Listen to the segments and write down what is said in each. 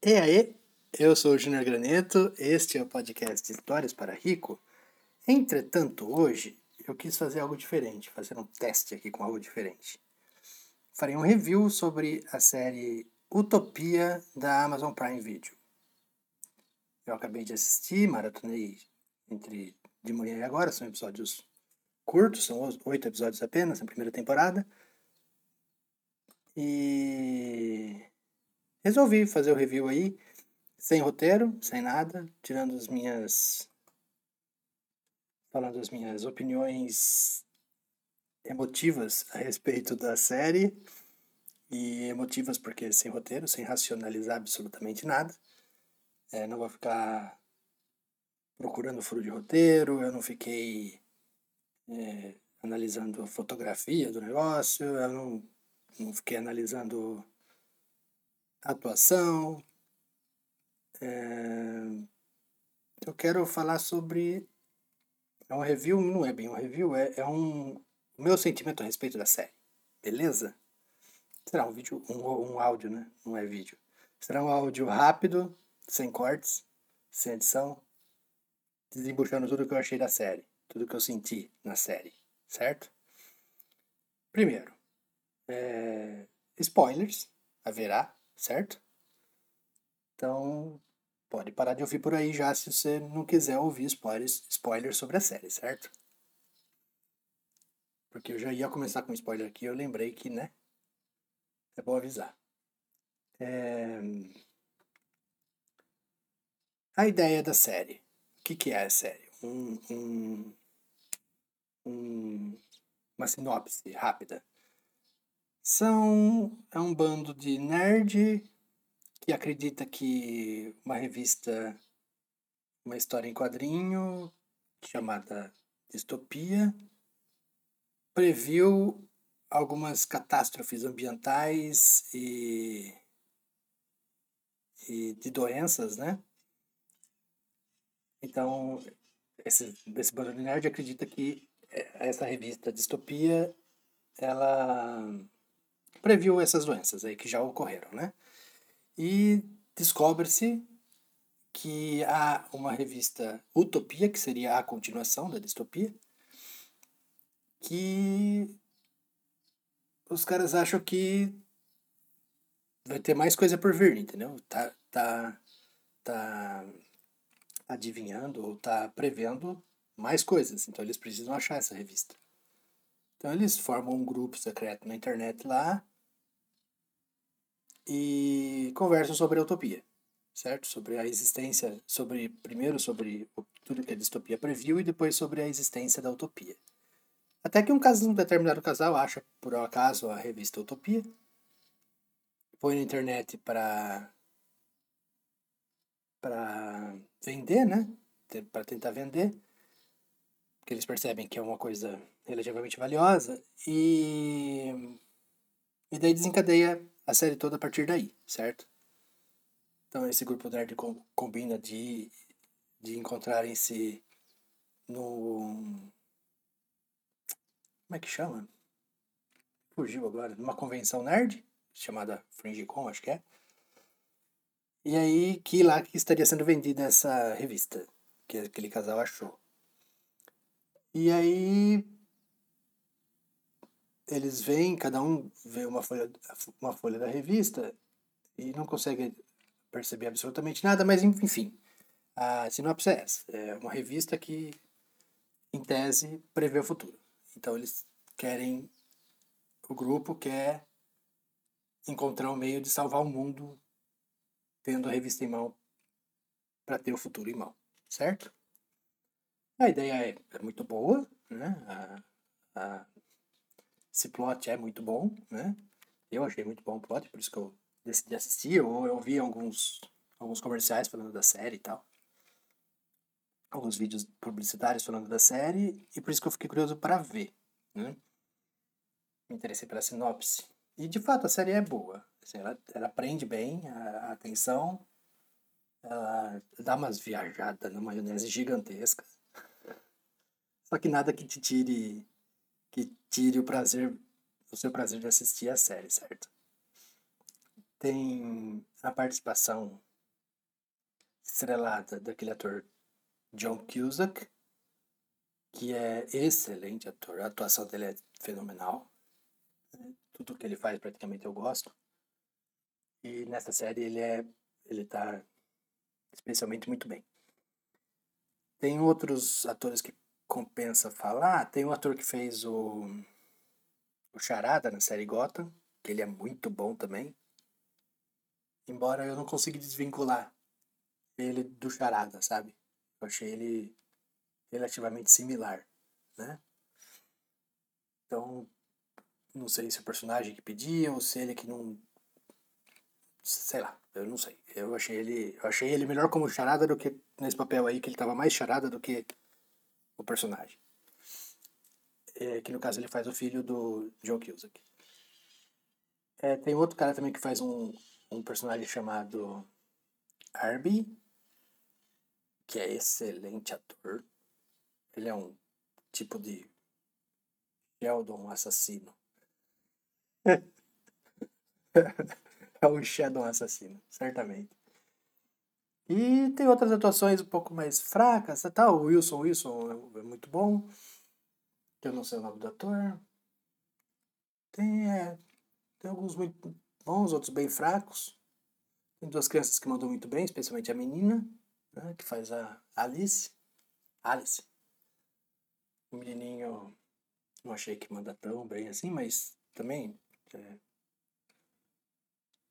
E aí, eu sou o Júnior Graneto, este é o podcast Histórias para Rico. Entretanto, hoje eu quis fazer algo diferente, fazer um teste aqui com algo diferente. Farei um review sobre a série Utopia da Amazon Prime Video. Eu acabei de assistir, maratonei entre de manhã e agora, são episódios curtos, são oito episódios apenas na primeira temporada. E resolvi fazer o review aí, sem roteiro, sem nada, tirando as minhas. falando as minhas opiniões emotivas a respeito da série. E emotivas porque sem roteiro, sem racionalizar absolutamente nada. É, não vou ficar procurando furo de roteiro, eu não fiquei é, analisando a fotografia do negócio, eu não, não fiquei analisando atuação. É, eu quero falar sobre. É um review, não é bem um review, é, é um. O meu sentimento a respeito da série. Beleza? Será um vídeo, um, um áudio, né? Não é vídeo. Será um áudio rápido, sem cortes, sem edição, desembuchando tudo que eu achei da série, tudo que eu senti na série, certo? Primeiro, é, spoilers, haverá, certo? Então, pode parar de ouvir por aí já se você não quiser ouvir spoilers, spoilers sobre a série, certo? Porque eu já ia começar com spoiler aqui, eu lembrei que, né? É bom avisar. É... A ideia da série. O que, que é a série? Um, um, um, uma sinopse rápida. São é um bando de nerd que acredita que uma revista, uma história em quadrinho chamada Distopia, previu algumas catástrofes ambientais e, e de doenças, né? Então, esse, esse bando de nerd acredita que essa revista Distopia, ela previu essas doenças aí que já ocorreram, né? E descobre-se que há uma revista Utopia, que seria a continuação da distopia, que os caras acham que vai ter mais coisa por vir, entendeu? Tá, tá, tá adivinhando ou tá prevendo mais coisas. Então eles precisam achar essa revista. Então eles formam um grupo secreto na internet lá e conversam sobre a utopia, certo? Sobre a existência, sobre primeiro sobre tudo que a distopia previu e depois sobre a existência da utopia. Até que um, caso, um determinado casal acha, por acaso, a revista Utopia, põe na internet para para vender, né? Para tentar vender, porque eles percebem que é uma coisa relativamente valiosa e e daí desencadeia a série toda a partir daí, certo? Então esse grupo nerd combina de, de encontrarem-se no. Como é que chama? Fugiu agora. Numa convenção nerd, chamada FringeCon, acho que é. E aí que lá que estaria sendo vendida essa revista que aquele casal achou. E aí eles veem, cada um vê uma folha, uma folha da revista e não consegue perceber absolutamente nada, mas enfim, a sinopse é essa. É uma revista que, em tese, prevê o futuro. Então eles querem, o grupo quer encontrar um meio de salvar o mundo tendo a revista em mão para ter o futuro em mão, certo? A ideia é, é muito boa, né? A, a esse plot é muito bom, né? Eu achei muito bom o plot, por isso que eu decidi assistir. Ou eu vi alguns, alguns comerciais falando da série e tal. Alguns vídeos publicitários falando da série. E por isso que eu fiquei curioso para ver, né? Me interessei pela sinopse. E de fato a série é boa. Assim, ela, ela prende bem a, a atenção. Ela dá umas viajadas na maionese gigantesca. Só que nada que te tire que tire o prazer, o seu prazer de assistir a série, certo? Tem a participação estrelada daquele ator John Cusack, que é excelente ator. A atuação dele é fenomenal. Tudo que ele faz praticamente eu gosto. E nessa série ele é ele tá especialmente muito bem. Tem outros atores que compensa falar. Tem um ator que fez o, o Charada na série Gotham, que ele é muito bom também. Embora eu não consiga desvincular ele do Charada, sabe? Eu achei ele relativamente similar, né? Então, não sei se o personagem que pedia ou se ele que não sei lá, eu não sei. Eu achei ele, eu achei ele melhor como charada do que nesse papel aí que ele tava mais charada do que o personagem. É, que no caso ele faz o filho do Joe Cusack. É, tem outro cara também que faz um, um personagem chamado Arby, que é excelente ator. Ele é um tipo de Sheldon assassino. é o Shadow assassino, certamente. E tem outras atuações um pouco mais fracas, tá? O Wilson Wilson é muito bom. Eu não sei o nome do ator. Tem, é, tem alguns muito bons, outros bem fracos. Tem duas crianças que mandam muito bem, especialmente a menina, né, que faz a Alice. Alice. O menininho não achei que manda tão bem assim, mas também é,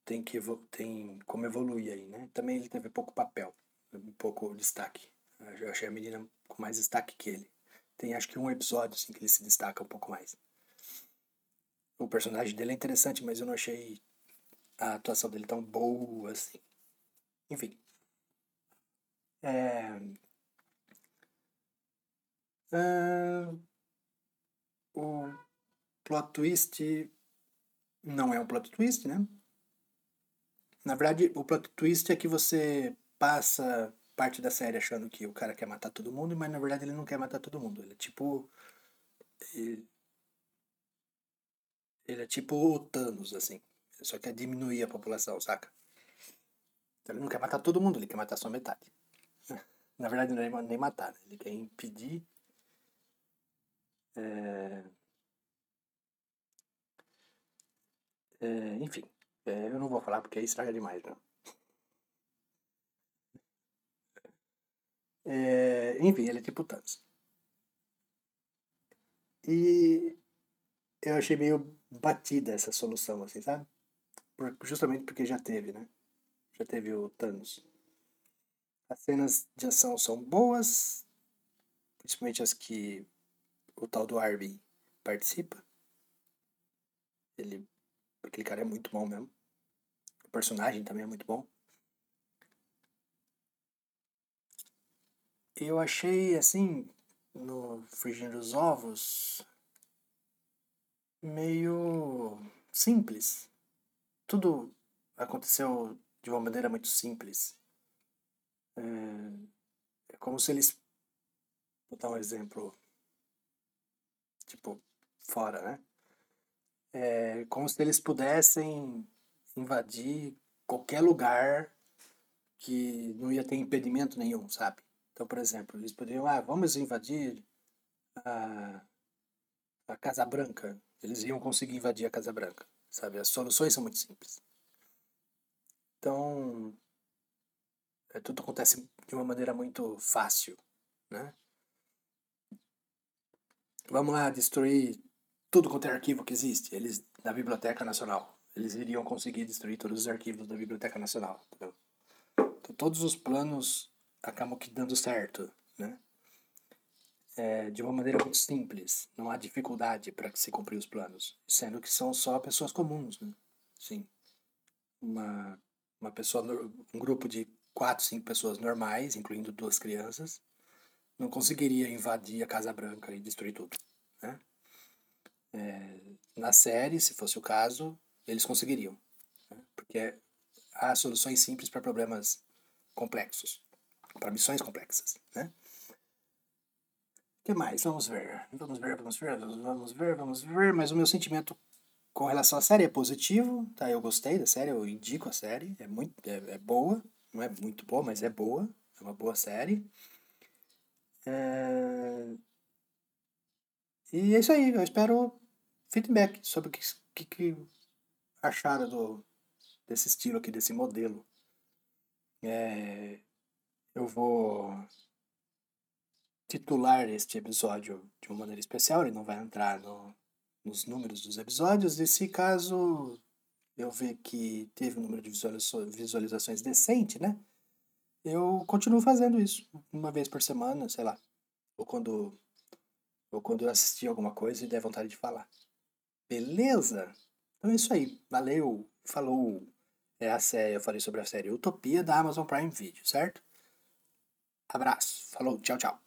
tem que tem como evoluir aí, né? Também ele teve pouco papel, um pouco destaque. Eu achei a menina com mais destaque que ele. Tem acho que um episódio assim que ele se destaca um pouco mais. O personagem dele é interessante, mas eu não achei a atuação dele tão boa assim. Enfim. É... O plot twist não é um plot twist, né? Na verdade, o plot twist é que você passa parte da série achando que o cara quer matar todo mundo, mas na verdade ele não quer matar todo mundo. Ele é tipo. Ele, ele é tipo o Thanos, assim. Ele só quer diminuir a população, saca? Então ele não quer matar todo mundo, ele quer matar só metade. Na verdade, não é nem matar, né? ele quer impedir. É... É, enfim. É, eu não vou falar porque aí estraga demais, né? É, enfim, ele é tipo Thanos. E eu achei meio batida essa solução, assim, sabe? Por, justamente porque já teve, né? Já teve o Thanos. As cenas de ação são boas, principalmente as que o tal do Arby participa. Ele, aquele cara é muito bom mesmo. O personagem também é muito bom. Eu achei, assim, no Frigir dos Ovos, meio simples. Tudo aconteceu de uma maneira muito simples. É, é como se eles. Vou dar um exemplo. Tipo, fora, né? É como se eles pudessem invadir qualquer lugar que não ia ter impedimento nenhum, sabe? Então, por exemplo, eles poderiam, ah, vamos invadir a, a Casa Branca. Eles iam conseguir invadir a Casa Branca, sabe? As soluções são muito simples. Então, é, tudo acontece de uma maneira muito fácil, né? Vamos lá destruir tudo quanto é arquivo que existe, eles na Biblioteca Nacional eles iriam conseguir destruir todos os arquivos da Biblioteca Nacional. Entendeu? Então, todos os planos acabam que dando certo, né? É, de uma maneira muito simples, não há dificuldade para se cumprir os planos, sendo que são só pessoas comuns, né? Sim. Uma, uma pessoa, um grupo de quatro, cinco pessoas normais, incluindo duas crianças, não conseguiria invadir a Casa Branca e destruir tudo, né? É, na série, se fosse o caso, eles conseguiriam. Né? Porque há soluções simples para problemas complexos, para missões complexas. Né? O que mais? Vamos ver. Vamos ver, vamos ver, vamos ver, vamos ver. Mas o meu sentimento com relação à série é positivo, tá? Eu gostei da série, eu indico a série, é muito é, é boa, não é muito boa, mas é boa. É uma boa série. É... E é isso aí. Eu espero feedback sobre o que, que acharam do, desse estilo aqui, desse modelo. É... Eu vou titular este episódio de uma maneira especial, ele não vai entrar no, nos números dos episódios, e se caso eu ver que teve um número de visualizações decente, né? Eu continuo fazendo isso uma vez por semana, sei lá. Ou quando, ou quando eu assistir alguma coisa e der vontade de falar. Beleza? Então é isso aí. Valeu. Falou. É a série, eu falei sobre a série Utopia da Amazon Prime Video, certo? Abraço. Falou. Tchau, tchau.